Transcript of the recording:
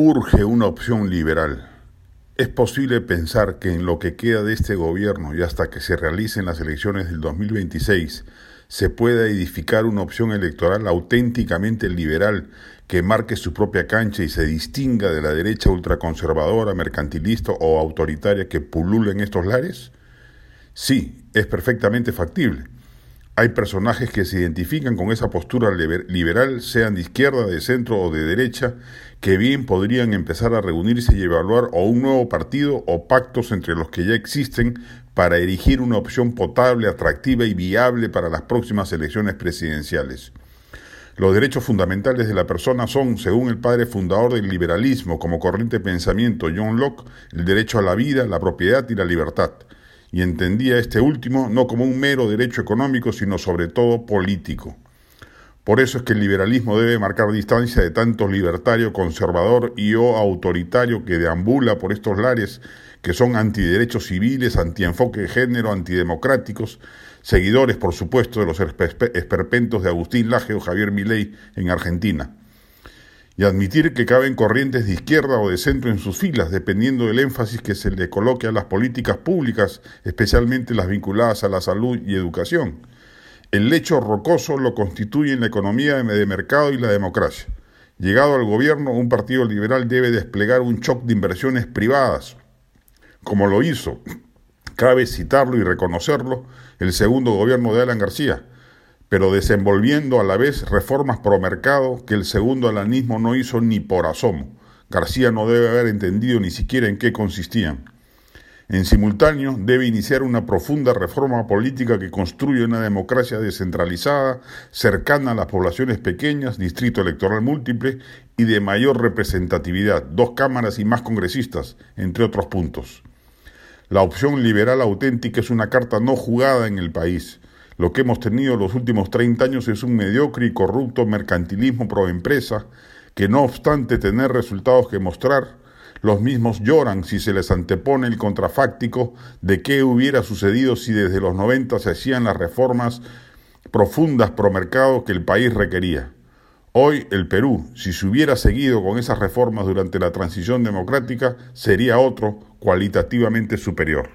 Urge una opción liberal. Es posible pensar que en lo que queda de este gobierno y hasta que se realicen las elecciones del 2026 se pueda edificar una opción electoral auténticamente liberal que marque su propia cancha y se distinga de la derecha ultraconservadora, mercantilista o autoritaria que pulula en estos lares? Sí, es perfectamente factible. Hay personajes que se identifican con esa postura liberal, sean de izquierda, de centro o de derecha, que bien podrían empezar a reunirse y evaluar o un nuevo partido o pactos entre los que ya existen para erigir una opción potable, atractiva y viable para las próximas elecciones presidenciales. Los derechos fundamentales de la persona son, según el padre fundador del liberalismo como corriente de pensamiento John Locke, el derecho a la vida, la propiedad y la libertad y entendía este último no como un mero derecho económico, sino sobre todo político. Por eso es que el liberalismo debe marcar distancia de tanto libertario, conservador y o autoritario que deambula por estos lares que son antiderechos civiles, antienfoque de género, antidemocráticos, seguidores, por supuesto, de los esperpentos de Agustín Laje o Javier Milei en Argentina y admitir que caben corrientes de izquierda o de centro en sus filas, dependiendo del énfasis que se le coloque a las políticas públicas, especialmente las vinculadas a la salud y educación. El lecho rocoso lo constituyen la economía de mercado y la democracia. Llegado al gobierno, un partido liberal debe desplegar un shock de inversiones privadas, como lo hizo, cabe citarlo y reconocerlo, el segundo gobierno de Alan García, pero desenvolviendo a la vez reformas pro mercado que el segundo alanismo no hizo ni por asomo. García no debe haber entendido ni siquiera en qué consistían. En simultáneo, debe iniciar una profunda reforma política que construya una democracia descentralizada, cercana a las poblaciones pequeñas, distrito electoral múltiple y de mayor representatividad, dos cámaras y más congresistas, entre otros puntos. La opción liberal auténtica es una carta no jugada en el país. Lo que hemos tenido los últimos 30 años es un mediocre y corrupto mercantilismo pro empresa que no obstante tener resultados que mostrar, los mismos lloran si se les antepone el contrafáctico de qué hubiera sucedido si desde los 90 se hacían las reformas profundas pro mercado que el país requería. Hoy el Perú, si se hubiera seguido con esas reformas durante la transición democrática, sería otro cualitativamente superior.